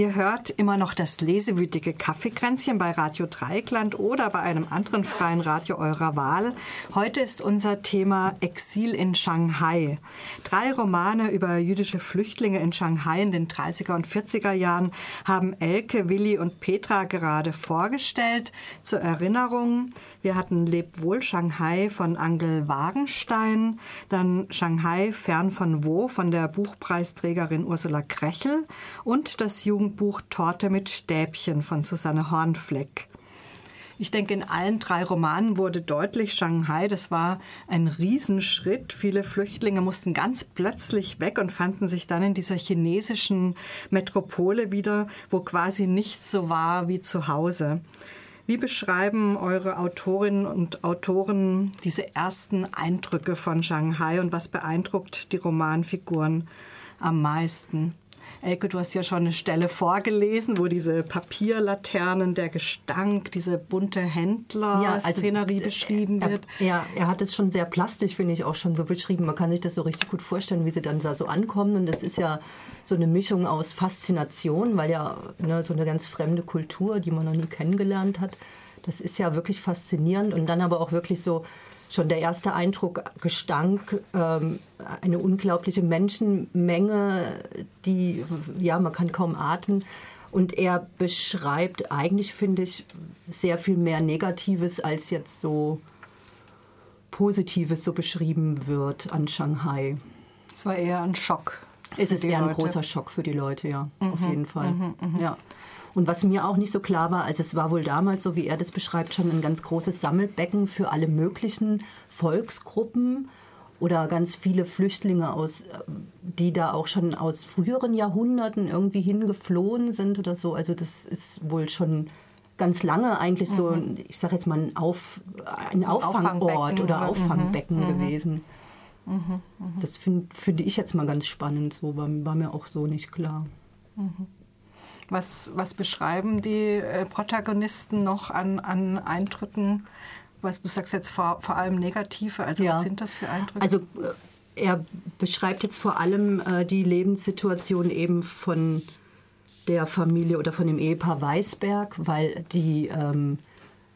Ihr hört immer noch das lesewütige Kaffeekränzchen bei Radio Dreieckland oder bei einem anderen freien Radio eurer Wahl. Heute ist unser Thema Exil in Shanghai. Drei Romane über jüdische Flüchtlinge in Shanghai in den 30er und 40er Jahren haben Elke, Willi und Petra gerade vorgestellt. Zur Erinnerung, wir hatten Leb wohl Shanghai von Angel Wagenstein, dann Shanghai fern von wo von der Buchpreisträgerin Ursula Krechel und das Jugend Jugendbuch Torte mit Stäbchen von Susanne Hornfleck. Ich denke, in allen drei Romanen wurde deutlich, Shanghai, das war ein Riesenschritt. Viele Flüchtlinge mussten ganz plötzlich weg und fanden sich dann in dieser chinesischen Metropole wieder, wo quasi nichts so war wie zu Hause. Wie beschreiben eure Autorinnen und Autoren diese ersten Eindrücke von Shanghai und was beeindruckt die Romanfiguren am meisten? Elke, du hast ja schon eine Stelle vorgelesen, wo diese Papierlaternen, der Gestank, diese bunte Händler-Szenerie ja, also, beschrieben wird. Er, ja, er hat es schon sehr plastisch, finde ich, auch schon so beschrieben. Man kann sich das so richtig gut vorstellen, wie sie dann da so ankommen. Und das ist ja so eine Mischung aus Faszination, weil ja ne, so eine ganz fremde Kultur, die man noch nie kennengelernt hat, das ist ja wirklich faszinierend. Und dann aber auch wirklich so schon der erste Eindruck, Gestank, ähm, eine unglaubliche Menschenmenge, die, ja, man kann kaum atmen. Und er beschreibt eigentlich, finde ich, sehr viel mehr Negatives, als jetzt so Positives so beschrieben wird an Shanghai. Es war eher ein Schock. Es ist eher ein Leute. großer Schock für die Leute, ja, mhm, auf jeden Fall. Mhm, mh. Ja. Und was mir auch nicht so klar war, also es war wohl damals, so wie er das beschreibt, schon ein ganz großes Sammelbecken für alle möglichen Volksgruppen oder ganz viele Flüchtlinge aus, die da auch schon aus früheren Jahrhunderten irgendwie hingeflohen sind oder so. Also das ist wohl schon ganz lange eigentlich so, mhm. ich sage jetzt mal, ein, Auf, ein Auffangort oder Auffangbecken mhm. gewesen. Mhm. mhm. Das finde find ich jetzt mal ganz spannend, so war, war mir auch so nicht klar. Was, was beschreiben die äh, Protagonisten noch an, an Eindrücken? Was du sagst jetzt vor, vor allem negative, also ja. was sind das für Eindrücke? Also äh, er beschreibt jetzt vor allem äh, die Lebenssituation eben von der Familie oder von dem Ehepaar Weisberg, weil die ähm,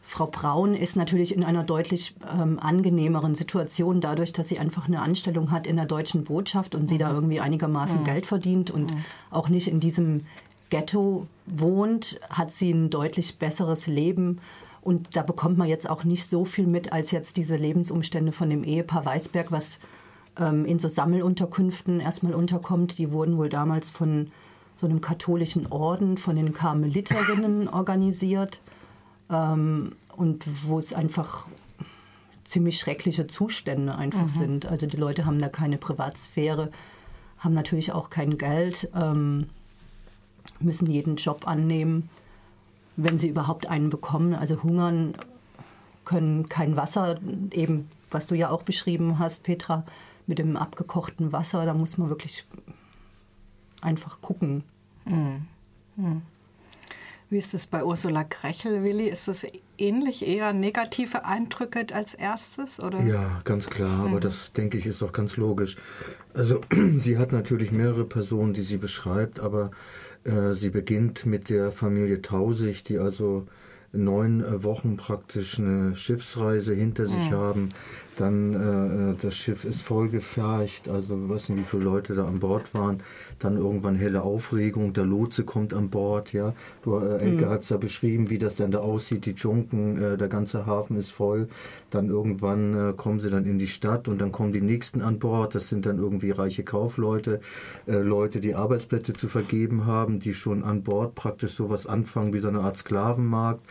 Frau Braun ist natürlich in einer deutlich ähm, angenehmeren Situation, dadurch, dass sie einfach eine Anstellung hat in der deutschen Botschaft und sie da mhm. irgendwie einigermaßen mhm. Geld verdient und mhm. auch nicht in diesem Ghetto wohnt, hat sie ein deutlich besseres Leben. Und da bekommt man jetzt auch nicht so viel mit, als jetzt diese Lebensumstände von dem Ehepaar Weisberg, was ähm, in so Sammelunterkünften erstmal unterkommt. Die wurden wohl damals von so einem katholischen Orden, von den Karmeliterinnen organisiert. Ähm, und wo es einfach ziemlich schreckliche Zustände einfach mhm. sind. Also die Leute haben da keine Privatsphäre, haben natürlich auch kein Geld. Ähm, müssen jeden Job annehmen, wenn sie überhaupt einen bekommen. Also hungern, können kein Wasser, eben was du ja auch beschrieben hast, Petra, mit dem abgekochten Wasser, da muss man wirklich einfach gucken. Mhm. Mhm. Wie ist es bei Ursula Krechel, Willi? Ist es ähnlich, eher negative Eindrücke als erstes? Oder? Ja, ganz klar, aber mhm. das denke ich ist auch ganz logisch. Also sie hat natürlich mehrere Personen, die sie beschreibt, aber sie beginnt mit der Familie Tausig, die also neun äh, Wochen praktisch eine Schiffsreise hinter sich mhm. haben. Dann äh, äh, das Schiff ist vollgefercht, also ich weiß nicht, wie viele Leute da an Bord waren. Dann irgendwann helle Aufregung, der Lotse kommt an Bord, ja. Du, äh, Elke mhm. hat es ja beschrieben, wie das dann da aussieht, die Junken, äh, der ganze Hafen ist voll. Dann irgendwann äh, kommen sie dann in die Stadt und dann kommen die nächsten an Bord. Das sind dann irgendwie reiche Kaufleute, äh, Leute, die Arbeitsplätze zu vergeben haben, die schon an Bord praktisch sowas anfangen wie so eine Art Sklavenmarkt,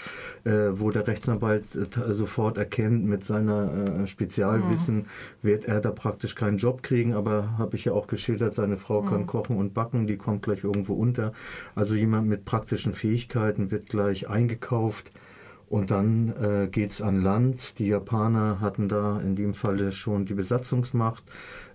äh, wo der Rechtsanwalt sofort erkennt mit seiner äh, Spezialwissen, mhm. wird er da praktisch keinen Job kriegen, aber habe ich ja auch geschildert, seine Frau mhm. kann kochen und backen, die kommt gleich irgendwo unter. Also jemand mit praktischen Fähigkeiten wird gleich eingekauft. Und dann äh, es an Land. Die Japaner hatten da in dem Falle schon die Besatzungsmacht.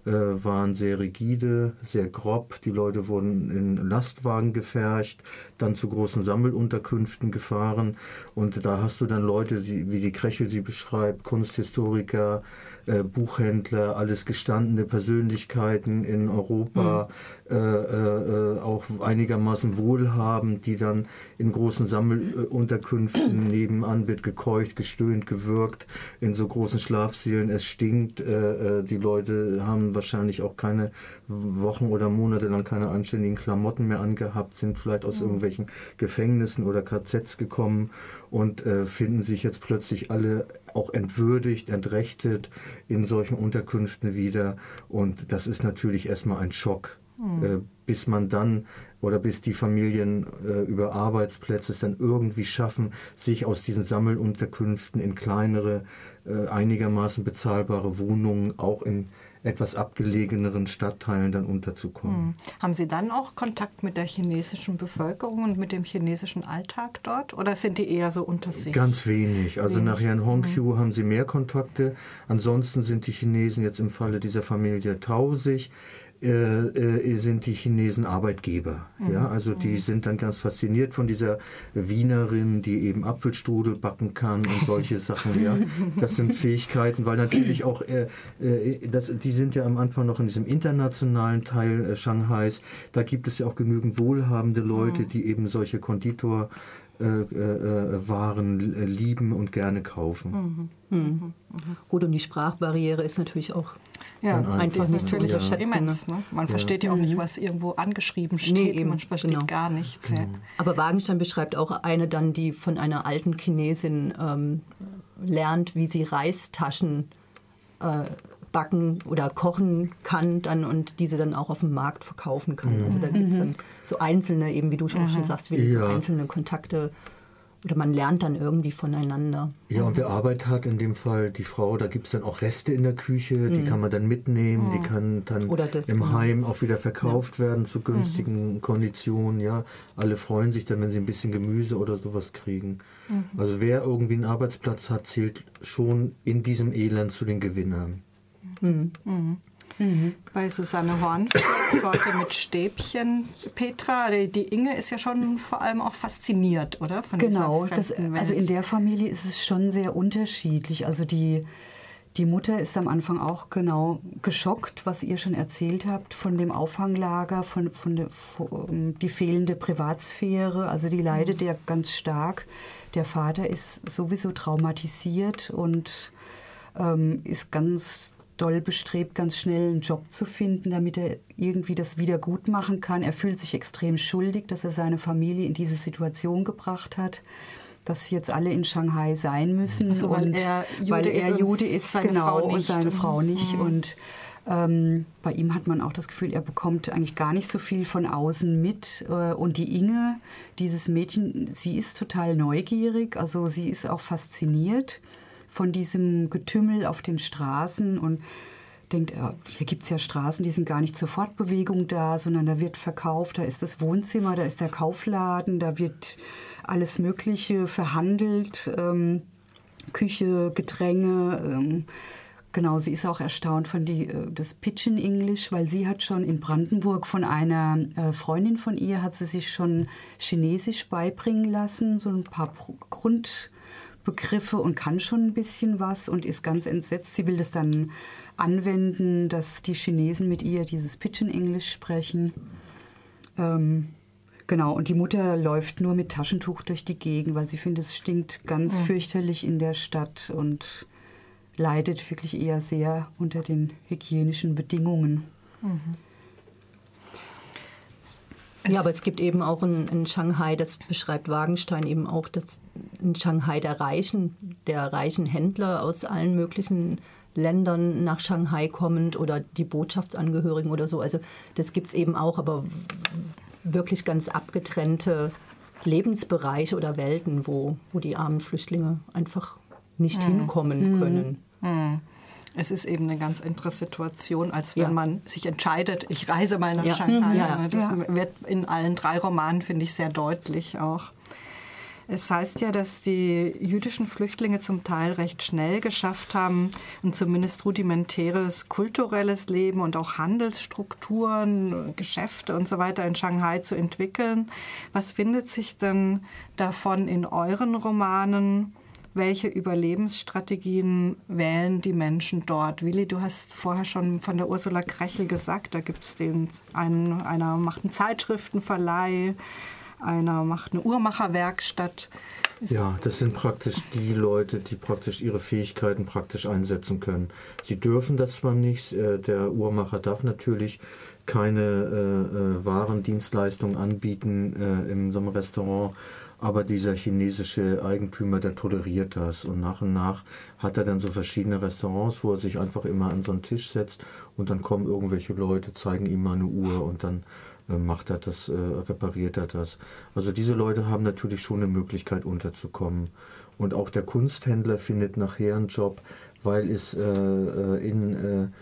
Äh, waren sehr rigide, sehr grob. Die Leute wurden in Lastwagen gefercht, dann zu großen Sammelunterkünften gefahren. Und da hast du dann Leute, wie die Krechel sie beschreibt, Kunsthistoriker, äh, Buchhändler, alles gestandene Persönlichkeiten in Europa, mhm. Äh, äh, auch einigermaßen wohlhabend, die dann in großen Sammelunterkünften nebenan wird gekeucht, gestöhnt, gewürgt, in so großen Schlafsälen, es stinkt, äh, äh, die Leute haben wahrscheinlich auch keine Wochen oder Monate lang keine anständigen Klamotten mehr angehabt, sind vielleicht aus mhm. irgendwelchen Gefängnissen oder KZs gekommen und äh, finden sich jetzt plötzlich alle auch entwürdigt, entrechtet in solchen Unterkünften wieder. Und das ist natürlich erstmal ein Schock, äh, bis man dann oder bis die Familien äh, über Arbeitsplätze es dann irgendwie schaffen, sich aus diesen Sammelunterkünften in kleinere, äh, einigermaßen bezahlbare Wohnungen auch in etwas abgelegeneren Stadtteilen dann unterzukommen. Hm. Haben Sie dann auch Kontakt mit der chinesischen Bevölkerung und mit dem chinesischen Alltag dort oder sind die eher so unter sich? Ganz wenig. Also wenig. nach Herrn Hongqiu hm. haben Sie mehr Kontakte. Ansonsten sind die Chinesen jetzt im Falle dieser Familie tausig äh, äh, sind die Chinesen Arbeitgeber. Mhm. Ja, also die mhm. sind dann ganz fasziniert von dieser Wienerin, die eben Apfelstrudel backen kann und solche Sachen. Ja, das sind Fähigkeiten, weil natürlich auch äh, äh, das, die sind ja am Anfang noch in diesem internationalen Teil äh, Shanghais. Da gibt es ja auch genügend wohlhabende Leute, mhm. die eben solche Konditor äh, äh, Waren lieben und gerne kaufen. Mhm. Mhm. Gut, und die Sprachbarriere ist natürlich auch ja, einfach nicht natürlich zu unterschätzen. Immens, ne? Man ja. versteht ja auch nicht, mhm. was irgendwo angeschrieben steht. Nee, eben, Man versteht genau. gar nichts. Ja. Aber Wagenstein beschreibt auch eine dann, die von einer alten Chinesin ähm, lernt, wie sie Reistaschen äh, backen oder kochen kann dann und diese dann auch auf dem Markt verkaufen kann. Mhm. Also da gibt es dann so einzelne, eben wie du schon, mhm. schon sagst, wie so einzelne Kontakte oder man lernt dann irgendwie voneinander. Ja, und wer Arbeit hat, in dem Fall die Frau, da gibt es dann auch Reste in der Küche, mhm. die kann man dann mitnehmen, mhm. die kann dann das, im genau. Heim auch wieder verkauft ja. werden zu günstigen mhm. Konditionen. Ja, alle freuen sich dann, wenn sie ein bisschen Gemüse oder sowas kriegen. Mhm. Also wer irgendwie einen Arbeitsplatz hat, zählt schon in diesem Elend zu den Gewinnern. Mhm. Mhm. Bei Susanne Horn, Leute mit Stäbchen. Petra, die Inge ist ja schon vor allem auch fasziniert, oder? Von genau, das, also in der Familie ist es schon sehr unterschiedlich. Also die, die Mutter ist am Anfang auch genau geschockt, was ihr schon erzählt habt, von dem Auffanglager, von, von, der, von die fehlende Privatsphäre. Also die leidet mhm. ja ganz stark. Der Vater ist sowieso traumatisiert und ähm, ist ganz doll bestrebt, ganz schnell einen Job zu finden, damit er irgendwie das wieder gut machen kann. Er fühlt sich extrem schuldig, dass er seine Familie in diese Situation gebracht hat, dass sie jetzt alle in Shanghai sein müssen. Also, weil und er Jude weil er ist, Jude ist genau, und seine Frau nicht. Mhm. Und ähm, bei ihm hat man auch das Gefühl, er bekommt eigentlich gar nicht so viel von außen mit. Äh, und die Inge, dieses Mädchen, sie ist total neugierig, also sie ist auch fasziniert von diesem Getümmel auf den Straßen und denkt, hier gibt es ja Straßen, die sind gar nicht zur Fortbewegung da, sondern da wird verkauft, da ist das Wohnzimmer, da ist der Kaufladen, da wird alles Mögliche verhandelt, ähm, Küche, Getränke. Ähm, genau, sie ist auch erstaunt von die, äh, das Pidgin English, weil sie hat schon in Brandenburg von einer äh, Freundin von ihr, hat sie sich schon Chinesisch beibringen lassen, so ein paar Grund Begriffe und kann schon ein bisschen was und ist ganz entsetzt. Sie will das dann anwenden, dass die Chinesen mit ihr dieses Pidgin-Englisch sprechen. Ähm, genau, und die Mutter läuft nur mit Taschentuch durch die Gegend, weil sie findet, es stinkt ganz mhm. fürchterlich in der Stadt und leidet wirklich eher sehr unter den hygienischen Bedingungen. Mhm. Ja, aber es gibt eben auch in, in, Shanghai, das beschreibt Wagenstein eben auch, dass in Shanghai der Reichen, der reichen Händler aus allen möglichen Ländern nach Shanghai kommend oder die Botschaftsangehörigen oder so. Also das gibt es eben auch, aber wirklich ganz abgetrennte Lebensbereiche oder Welten, wo, wo die armen Flüchtlinge einfach nicht mhm. hinkommen mhm. können. Mhm. Es ist eben eine ganz andere Situation, als wenn ja. man sich entscheidet, ich reise mal nach ja. Shanghai. Ja. Das wird in allen drei Romanen, finde ich, sehr deutlich auch. Es heißt ja, dass die jüdischen Flüchtlinge zum Teil recht schnell geschafft haben, ein zumindest rudimentäres kulturelles Leben und auch Handelsstrukturen, Geschäfte und so weiter in Shanghai zu entwickeln. Was findet sich denn davon in euren Romanen? Welche Überlebensstrategien wählen die Menschen dort? Willi, du hast vorher schon von der Ursula Krechel gesagt, da gibt es den, einen, einer macht einen Zeitschriftenverleih, einer macht eine Uhrmacherwerkstatt. Ja, das sind praktisch die Leute, die praktisch ihre Fähigkeiten praktisch einsetzen können. Sie dürfen das zwar nicht, äh, der Uhrmacher darf natürlich keine äh, äh Warendienstleistungen anbieten äh, in so einem Restaurant, aber dieser chinesische Eigentümer, der toleriert das. Und nach und nach hat er dann so verschiedene Restaurants, wo er sich einfach immer an so einen Tisch setzt und dann kommen irgendwelche Leute, zeigen ihm mal eine Uhr und dann äh, macht er das, äh, repariert er das. Also diese Leute haben natürlich schon eine Möglichkeit unterzukommen. Und auch der Kunsthändler findet nachher einen Job, weil es äh, äh in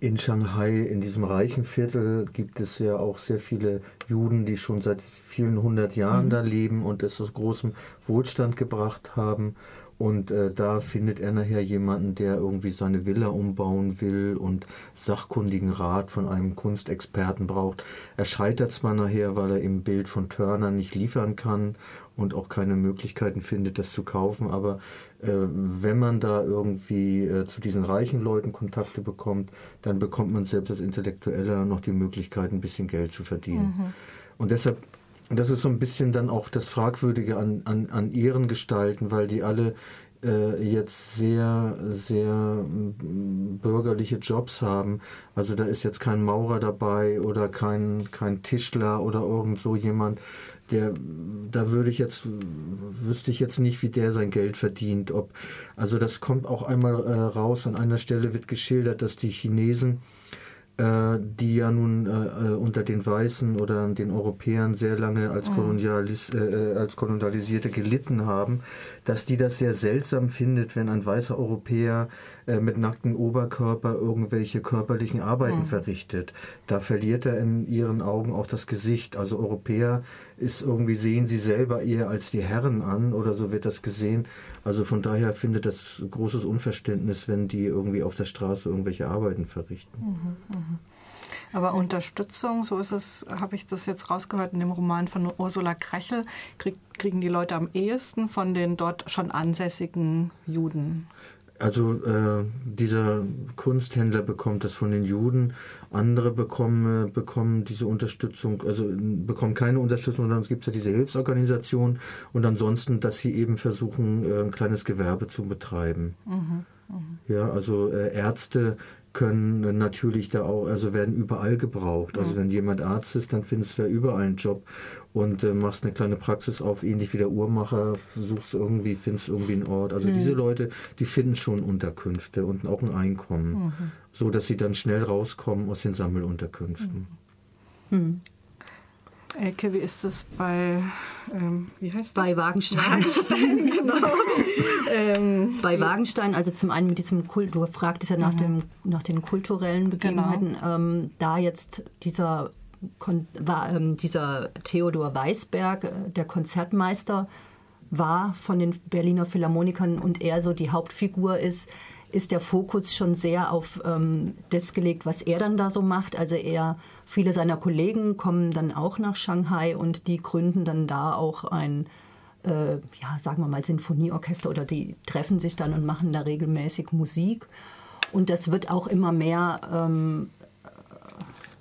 in Shanghai, in diesem reichen Viertel, gibt es ja auch sehr viele Juden, die schon seit vielen hundert Jahren mhm. da leben und es aus großem Wohlstand gebracht haben. Und äh, da findet er nachher jemanden, der irgendwie seine Villa umbauen will und sachkundigen Rat von einem Kunstexperten braucht. Er scheitert zwar nachher, weil er im Bild von Turner nicht liefern kann und auch keine Möglichkeiten findet, das zu kaufen, aber äh, wenn man da irgendwie äh, zu diesen reichen Leuten Kontakte bekommt, dann bekommt man selbst als Intellektueller noch die Möglichkeit, ein bisschen Geld zu verdienen. Mhm. Und deshalb, das ist so ein bisschen dann auch das Fragwürdige an, an, an ihren Gestalten, weil die alle äh, jetzt sehr, sehr bürgerliche Jobs haben. Also da ist jetzt kein Maurer dabei oder kein, kein Tischler oder irgend so jemand, der, da würde ich jetzt, wüsste ich jetzt nicht, wie der sein Geld verdient. Ob, also das kommt auch einmal äh, raus. An einer Stelle wird geschildert, dass die Chinesen äh, die ja nun äh, äh, unter den Weißen oder den Europäern sehr lange als, mhm. Kolonialis, äh, äh, als Kolonialisierte gelitten haben, dass die das sehr seltsam findet, wenn ein weißer Europäer äh, mit nacktem Oberkörper irgendwelche körperlichen Arbeiten mhm. verrichtet. Da verliert er in ihren Augen auch das Gesicht. Also Europäer ist irgendwie, sehen sie selber eher als die Herren an oder so wird das gesehen. Also von daher findet das großes Unverständnis, wenn die irgendwie auf der Straße irgendwelche Arbeiten verrichten. Mhm, mh. Aber Unterstützung, so ist es, habe ich das jetzt rausgehört in dem Roman von Ursula Krechel, krieg, kriegen die Leute am ehesten von den dort schon ansässigen Juden. Also äh, dieser Kunsthändler bekommt das von den Juden, andere bekommen, äh, bekommen diese Unterstützung, also bekommen keine Unterstützung, sondern es gibt ja diese Hilfsorganisation und ansonsten, dass sie eben versuchen, äh, ein kleines Gewerbe zu betreiben. Mhm, mh. Ja, also äh, Ärzte können natürlich da auch, also werden überall gebraucht. Also wenn jemand Arzt ist, dann findest du da überall einen Job und äh, machst eine kleine Praxis auf, ähnlich wie der Uhrmacher, suchst irgendwie, findest irgendwie einen Ort. Also mhm. diese Leute, die finden schon Unterkünfte und auch ein Einkommen, mhm. so dass sie dann schnell rauskommen aus den Sammelunterkünften. Mhm. Elke, wie ist das bei, ähm, wie heißt Bei Wagenstein. Wagenstein genau. ähm, bei Wagenstein, also zum einen mit diesem Kult, du fragtest ja nach, mhm. dem, nach den kulturellen Begebenheiten, genau. ähm, da jetzt dieser, war, ähm, dieser Theodor Weisberg, äh, der Konzertmeister, war von den Berliner Philharmonikern und er so die Hauptfigur ist, ist der Fokus schon sehr auf ähm, das gelegt, was er dann da so macht. Also er, viele seiner Kollegen kommen dann auch nach Shanghai und die gründen dann da auch ein, äh, ja, sagen wir mal, Sinfonieorchester oder die treffen sich dann und machen da regelmäßig Musik. Und das wird auch immer mehr ähm,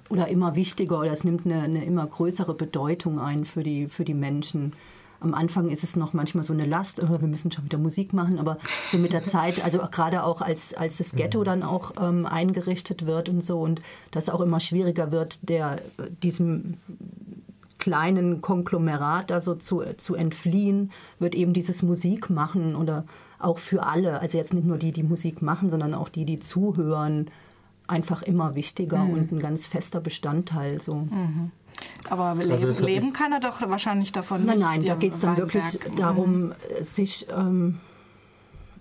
oder immer wichtiger oder es nimmt eine, eine immer größere Bedeutung ein für die, für die Menschen. Am Anfang ist es noch manchmal so eine Last, oh, wir müssen schon wieder Musik machen, aber so mit der Zeit, also gerade auch als, als das Ghetto mhm. dann auch ähm, eingerichtet wird und so und das auch immer schwieriger wird, der, diesem kleinen Konglomerat da so zu, zu entfliehen, wird eben dieses Musikmachen oder auch für alle, also jetzt nicht nur die, die Musik machen, sondern auch die, die zuhören, einfach immer wichtiger mhm. und ein ganz fester Bestandteil. So. Mhm. Aber also leben, leben kann er doch wahrscheinlich davon nein, nicht. Nein, da geht es dann wirklich darum, sich ähm,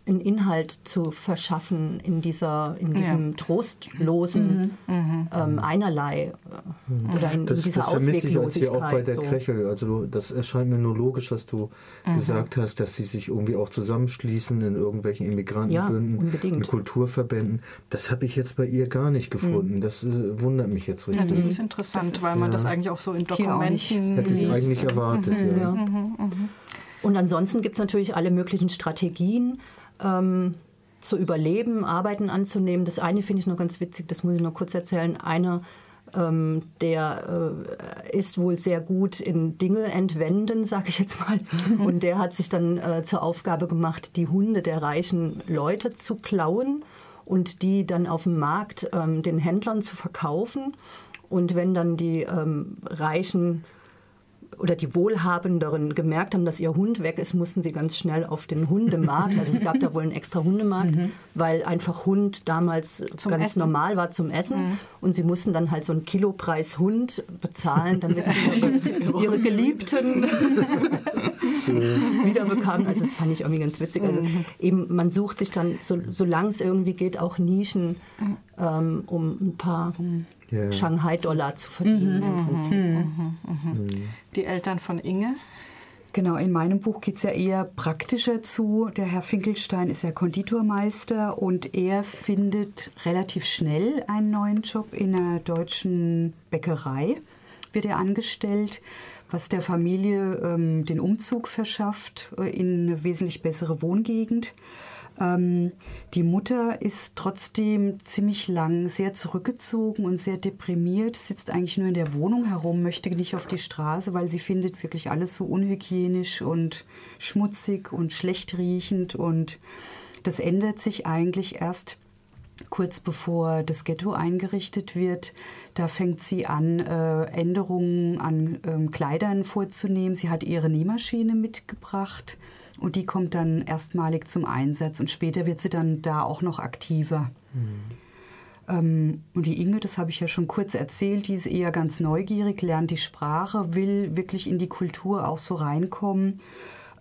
einen Inhalt zu verschaffen in dieser in diesem Ja. trostlosen ähm, einerlei äh, oder in, Das, in dieser das vermisse ich jetzt hier auch bei Ausweglosigkeit. der so. Krechel. Also das erscheint mir nur logisch, was du Mhm. gesagt hast, dass sie sich irgendwie auch zusammenschließen in irgendwelchen Immigrantenbünden, Ja, in Kulturverbänden. Das habe ich jetzt bei ihr gar nicht gefunden. Das äh, wundert mich jetzt Ja, richtig. das ist interessant, weil man ja. das eigentlich auch so in. Dokumenten Hätte ich eigentlich erwartet. Ja. Ja. Und ansonsten gibt es natürlich alle möglichen Strategien, ähm, zu überleben, Arbeiten anzunehmen. Das eine finde ich noch ganz witzig, das muss ich noch kurz erzählen. Einer, ähm, der äh, ist wohl sehr gut in Dinge entwenden, sage ich jetzt mal. Und der hat sich dann äh, zur Aufgabe gemacht, die Hunde der reichen Leute zu klauen und die dann auf dem Markt ähm, den Händlern zu verkaufen. Und wenn dann die ähm, reichen oder die Wohlhabenderen gemerkt haben, dass ihr Hund weg ist, mussten sie ganz schnell auf den Hundemarkt. Also es gab da wohl einen extra Hundemarkt, weil einfach Hund damals ganz Essen. normal war zum Essen. Und sie mussten dann halt so einen Kilopreis Hund bezahlen, damit sie ihre, ihre Geliebten wiederbekamen. Also das fand ich irgendwie ganz witzig. Also eben, man sucht sich dann, so, solange es irgendwie geht, auch Nischen, ähm, um ein paar Ja. Shanghai-Dollar zu verdienen im Prinzip. Die Eltern von Inge. Genau, in meinem Buch geht es ja eher praktischer zu. Der Herr Finkelstein ist ja Konditormeister und er findet relativ schnell einen neuen Job in einer deutschen Bäckerei. Wird er angestellt, was der Familie ähm, den Umzug verschafft äh, in eine wesentlich bessere Wohngegend. Ähm, die Mutter ist trotzdem ziemlich lang sehr zurückgezogen und sehr deprimiert, sitzt eigentlich nur in der Wohnung herum, möchte nicht auf die Straße, weil sie findet wirklich alles so unhygienisch und schmutzig und schlecht riechend. Und das ändert sich eigentlich erst kurz bevor das Ghetto eingerichtet wird. Da fängt sie an, äh, Änderungen an ähm, Kleidern vorzunehmen. Sie hat ihre Nähmaschine mitgebracht und die kommt dann erstmalig zum Einsatz und später wird sie dann da auch noch aktiver. Ähm, und die Inge, das habe ich ja schon kurz erzählt, die ist eher ganz neugierig, lernt die Sprache, will wirklich in die Kultur auch so reinkommen,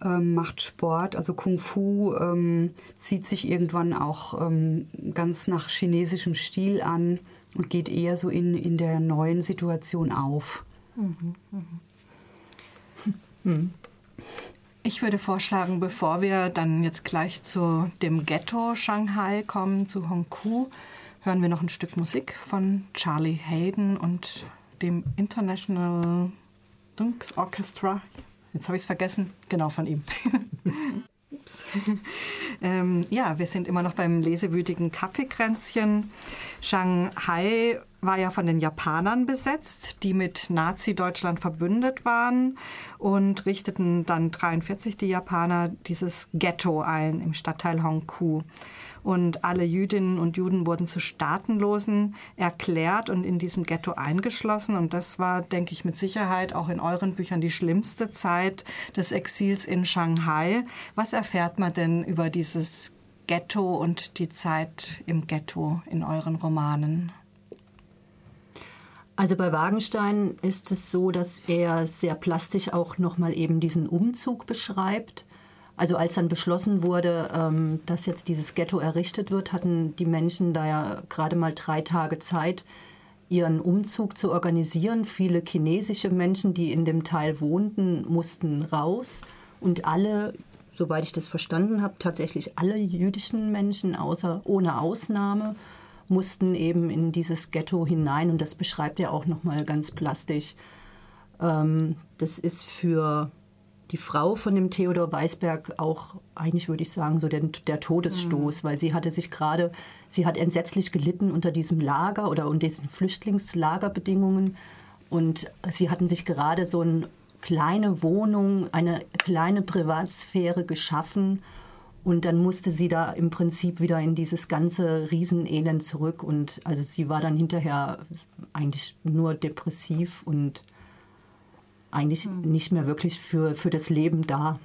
ähm, macht Sport, also Kung Fu, ähm, zieht sich irgendwann auch ähm, ganz nach chinesischem Stil an und geht eher so in, in der neuen Situation auf. Ich würde vorschlagen, bevor wir dann jetzt gleich zu dem Ghetto Shanghai kommen, zu Hongkou, hören wir noch ein Stück Musik von Charlie Hayden und dem International Dunks Orchestra. Jetzt habe ich es vergessen. Genau, von ihm. Ups. ähm, ja, wir sind immer noch beim lesewütigen Kaffeekränzchen. Shanghai war ja von den Japanern besetzt, die mit Nazi-Deutschland verbündet waren und richteten dann 43 die Japaner dieses Ghetto ein im Stadtteil Hongkou. Und alle Jüdinnen und Juden wurden zu Staatenlosen erklärt und in diesem Ghetto eingeschlossen. Und das war, denke ich, mit Sicherheit auch in euren Büchern die schlimmste Zeit des Exils in Shanghai. Was erfährt man denn über dieses Ghetto und die Zeit im Ghetto in euren Romanen? Also bei Wagenstein ist es so, dass er sehr plastisch auch nochmal eben diesen Umzug beschreibt. Also als dann beschlossen wurde, ähm, dass jetzt dieses Ghetto errichtet wird, hatten die Menschen da ja gerade mal drei Tage Zeit, ihren Umzug zu organisieren. Viele chinesische Menschen, die in dem Teil wohnten, mussten raus. Und alle, soweit ich das verstanden habe, tatsächlich alle jüdischen Menschen, außer ohne Ausnahme, mussten eben in dieses Ghetto hinein. Und das beschreibt er auch nochmal ganz plastisch. Ähm, das ist für die Frau von dem Theodor Weisberg auch, eigentlich würde ich sagen, so der, der Todesstoß, weil sie hatte sich gerade, sie hat entsetzlich gelitten unter diesem Lager oder unter diesen Flüchtlingslagerbedingungen. Und sie hatten sich gerade so eine kleine Wohnung, eine kleine Privatsphäre geschaffen. Und dann musste sie da im Prinzip wieder in dieses ganze Riesenelend zurück. Und also sie war dann hinterher eigentlich nur depressiv und eigentlich nicht mehr wirklich für, für das Leben da.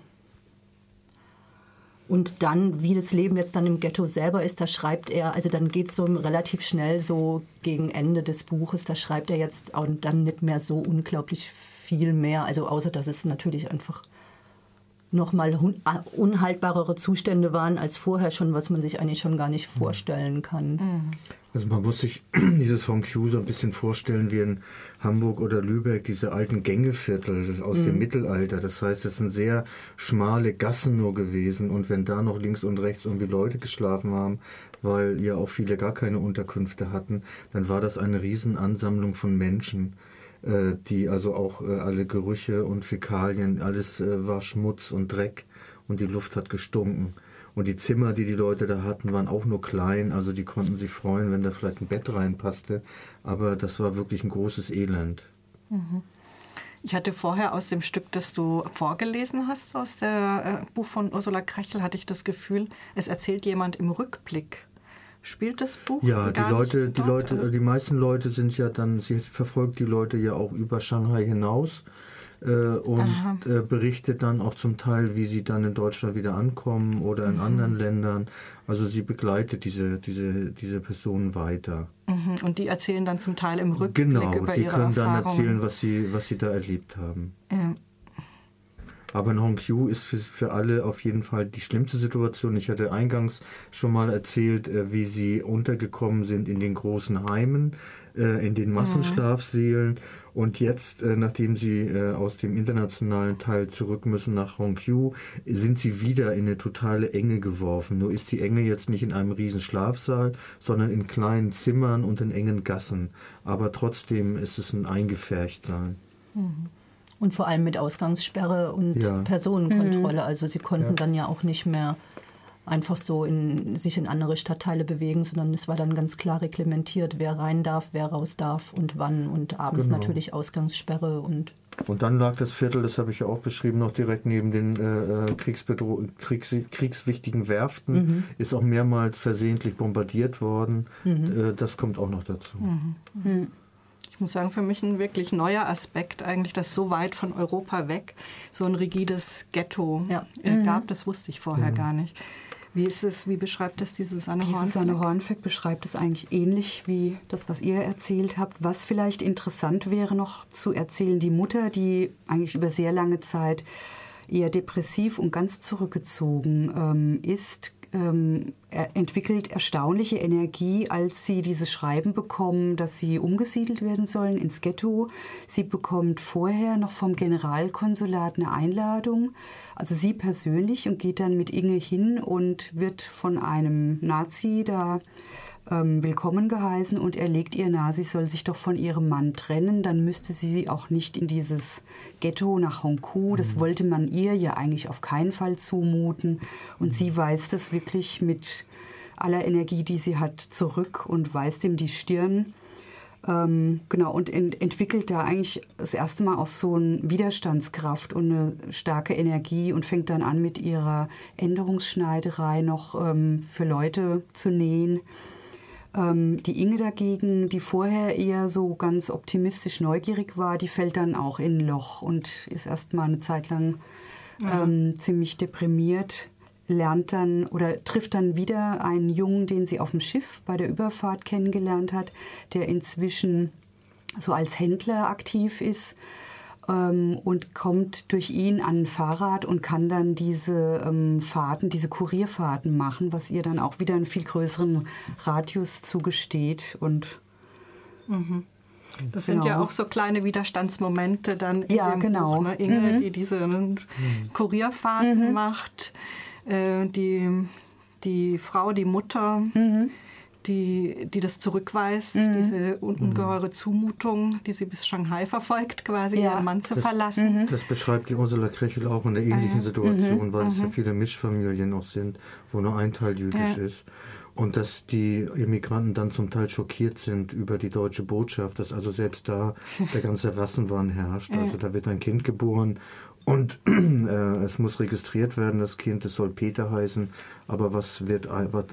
Und dann, wie das Leben jetzt dann im Ghetto selber ist, da schreibt er, also dann geht es so relativ schnell so gegen Ende des Buches, da schreibt er jetzt auch dann nicht mehr so unglaublich viel mehr, also außer dass es natürlich einfach nochmal unhaltbarere Zustände waren als vorher schon, was man sich eigentlich schon gar nicht vorstellen kann. Also man muss sich dieses Hongqiu so ein bisschen vorstellen wie in Hamburg oder Lübeck, diese alten Gängeviertel aus mhm. dem Mittelalter. Das heißt, es sind sehr schmale Gassen nur gewesen und wenn da noch links und rechts irgendwie Leute geschlafen haben, weil ja auch viele gar keine Unterkünfte hatten, dann war das eine Riesenansammlung von Menschen die also auch äh, alle Gerüche und Fäkalien, alles äh, war Schmutz und Dreck und die Luft hat gestunken. Und die Zimmer, die die Leute da hatten, waren auch nur klein, also die konnten sich freuen, wenn da vielleicht ein Bett reinpasste. Aber das war wirklich ein großes Elend. Mhm. Ich hatte vorher aus dem Stück, das du vorgelesen hast, aus dem äh, Buch von Ursula Krechel, hatte ich das Gefühl, es erzählt jemand im Rückblick. Spielt das Buch? Ja, die Leute, die Leute, die meisten Leute sind ja dann, sie verfolgt die Leute ja auch über Shanghai hinaus äh, und äh, berichtet dann auch zum Teil, wie sie dann in Deutschland wieder ankommen oder in mhm. anderen Ländern. Also sie begleitet diese, diese, diese Personen weiter. Mhm. Und die erzählen dann zum Teil im Rückblick genau, über ihre Erfahrungen. Genau, die können dann erzählen, was sie, was sie da erlebt haben. Ja. Aber in Hongqiu ist für, für alle auf jeden Fall die schlimmste Situation. Ich hatte eingangs schon mal erzählt, äh, wie sie untergekommen sind in den großen Heimen, äh, in den Massenschlafsälen. Und jetzt, äh, nachdem sie aus dem internationalen Teil zurück müssen nach Hongqiu, sind sie wieder in eine totale Enge geworfen. Nur ist die Enge jetzt nicht in einem riesen Schlafsaal, sondern in kleinen Zimmern und in engen Gassen. Aber trotzdem ist es ein Eingefärchtsein. Mhm. Und vor allem mit Ausgangssperre und ja. Personenkontrolle. Mhm. Also sie konnten ja. dann ja auch nicht mehr einfach so in, sich in andere Stadtteile bewegen, sondern es war dann ganz klar reglementiert, wer rein darf, wer raus darf und wann. Und abends genau. natürlich Ausgangssperre und und dann lag das Viertel, das habe ich ja auch beschrieben, noch direkt neben den äh, Kriegs kriegswichtigen Werften, mhm. ist auch mehrmals versehentlich bombardiert worden. Mhm. Äh, das kommt auch noch dazu. Mhm. Ich muss sagen, für mich ein wirklich neuer Aspekt eigentlich, dass so weit von Europa weg so ein rigides Ghetto ja. äh, mhm. gab. Das wusste ich vorher mhm. gar nicht. Wie ist es, wie beschreibt das dieses Anne Hornfeck? Dieses Anne Hornfeck beschreibt es eigentlich ähnlich wie das, was ihr erzählt habt. Was vielleicht interessant wäre noch zu erzählen, die Mutter, die eigentlich über sehr lange Zeit eher depressiv und ganz zurückgezogen ähm, ist, ähm, entwickelt erstaunliche Energie, als sie dieses Schreiben bekommen, dass sie umgesiedelt werden sollen ins Ghetto. Sie bekommt vorher noch vom Generalkonsulat eine Einladung, also sie persönlich, und geht dann mit Inge hin und wird von einem Nazi da ähm, willkommen geheißen und er legt ihr nahe, sie soll sich doch von ihrem Mann trennen, dann müsste sie auch nicht in dieses Ghetto nach Hongkou. Das mhm. wollte man ihr ja eigentlich auf keinen Fall zumuten. Und sie weist es wirklich mit aller Energie, die sie hat, zurück und weist ihm die Stirn. Ähm, genau, und ent entwickelt da eigentlich das erste Mal auch so eine Widerstandskraft und eine starke Energie und fängt dann an, mit ihrer Änderungsschneiderei noch ähm, für Leute zu nähen. Ähm, die Inge dagegen, die vorher eher so ganz optimistisch neugierig war, die fällt dann auch in ein Loch und ist erst mal eine Zeit lang ähm, ziemlich deprimiert, lernt dann oder trifft dann wieder einen Jungen, den sie auf dem Schiff bei der Überfahrt kennengelernt hat, der inzwischen so als Händler aktiv ist ähm, und kommt durch ihn an ein Fahrrad und kann dann diese ähm, Fahrten, diese Kurierfahrten machen, was ihr dann auch wieder einen viel größeren Radius zugesteht und mhm. Das genau. sind ja genau. auch so kleine Widerstandsmomente dann in ja, dem genau. Buch. Ne? Inge, mhm. die diese mhm. Kurierfahrten mhm. macht, äh, die, die Frau, die Mutter, mhm die, die das zurückweist, mhm. diese ungeheure Zumutung, die sie bis Shanghai verfolgt, quasi ja. ihren Mann zu das, verlassen. Mhm. Das beschreibt die Ursula Krechel auch in einer ähnlichen ah, ja. Situation, mhm. weil es ja mhm. viele Mischfamilien auch sind, wo nur ein Teil jüdisch ja. ist. Und dass die Immigranten dann zum Teil schockiert sind über die deutsche Botschaft, dass also selbst da der ganze Rassenwahn herrscht. Also da wird ein Kind geboren und äh, es muss registriert werden, das Kind, es soll Peter heißen, aber was wird,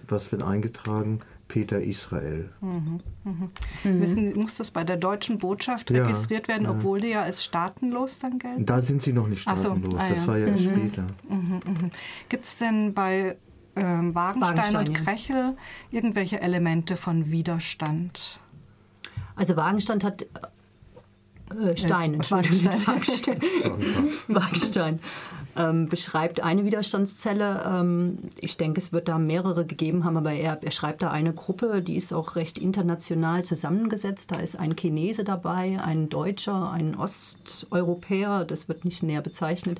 was wird eingetragen? Peter Israel. Mhm, mhm. Mhm. Müssen, muss das bei der deutschen Botschaft ja, registriert werden, obwohl die ja als staatenlos dann gelten? Da sind sie noch nicht staatenlos, so, ah, das ja. war ja erst mhm. später. Mhm, mhm. Gibt es denn bei ähm, Wagenstein, Wagenstein, und Krechel irgendwelche Elemente von Widerstand? Also Wagenstein hat äh, Stein, Entschuldigung, Wagenstein. Wagenstein. ähm, beschreibt eine Widerstandszelle. Ähm, ich denke, es wird da mehrere gegeben haben, aber er, er schreibt da eine Gruppe, die ist auch recht international zusammengesetzt. Da ist ein Chinese dabei, ein Deutscher, ein Osteuropäer, das wird nicht näher bezeichnet.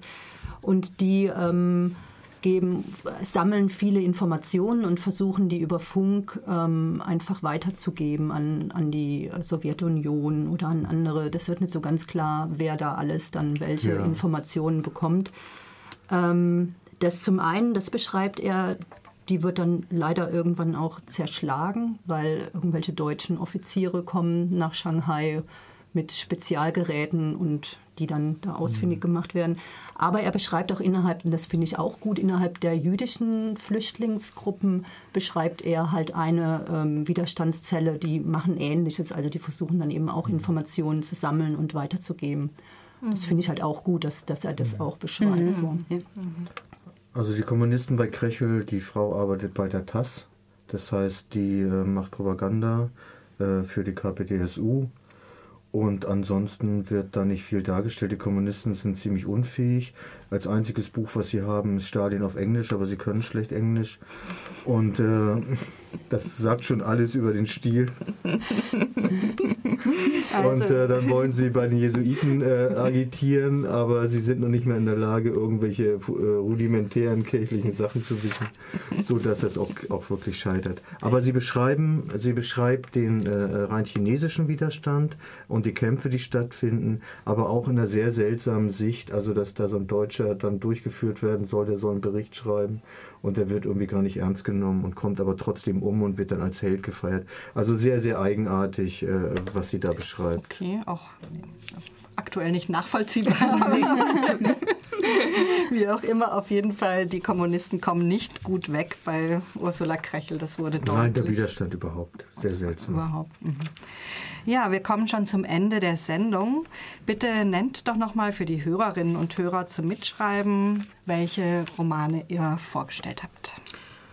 Und die ähm, geben, sammeln viele Informationen und versuchen die über Funk ähm, einfach weiterzugeben an, an die Sowjetunion oder an andere. Das wird nicht so ganz klar, wer da alles dann welche ja. Informationen bekommt. Ähm, das zum einen, das beschreibt er, die wird dann leider irgendwann auch zerschlagen, weil irgendwelche deutschen Offiziere kommen nach Shanghai mit Spezialgeräten und die dann da ausfindig mhm. gemacht werden. Aber er beschreibt auch innerhalb, und das finde ich auch gut, innerhalb der jüdischen Flüchtlingsgruppen beschreibt er halt eine ähm, Widerstandszelle, die machen Ähnliches. Also die versuchen dann eben auch mhm. Informationen zu sammeln und weiterzugeben. Das mhm. finde ich halt auch gut, dass, dass er das auch beschreibt. Mhm. So. Also die Kommunisten bei Krechel, die Frau arbeitet bei der TAS. Das heißt, die äh, macht Propaganda äh, für die KPDSU und ansonsten wird da nicht viel dargestellt. Die Kommunisten sind ziemlich unfähig. Als einziges Buch, was sie haben, ist Stalin auf Englisch, aber sie können schlecht Englisch. Und äh, das sagt schon alles über den Stil. Also. Und äh, dann wollen sie bei den Jesuiten äh, agitieren, aber sie sind noch nicht mehr in der Lage, irgendwelche äh, rudimentären kirchlichen Sachen zu wissen, sodass das auch, auch wirklich scheitert. Aber sie beschreiben, sie beschreibt den äh, rein chinesischen Widerstand und die Kämpfe, die stattfinden, aber auch in einer sehr seltsamen Sicht, also dass da so ein Deutscher dann durchgeführt werden soll, der soll einen Bericht schreiben und der wird irgendwie gar nicht ernst genommen und kommt aber trotzdem um und wird dann als Held gefeiert. Also sehr, sehr eigenartig, äh, was sie da beschreibt. Okay, auch aktuell nicht nachvollziehbar. Wie auch immer, auf jeden Fall, die Kommunisten kommen nicht gut weg bei Ursula Krechel. Das wurde deutlich. Nein, der Widerstand überhaupt. Sehr seltsam. Überhaupt. Mhm. Ja, wir kommen schon zum Ende der Sendung. Bitte nennt doch nochmal für die Hörerinnen und Hörer zum Mitschreiben, welche Romane ihr vorgestellt habt.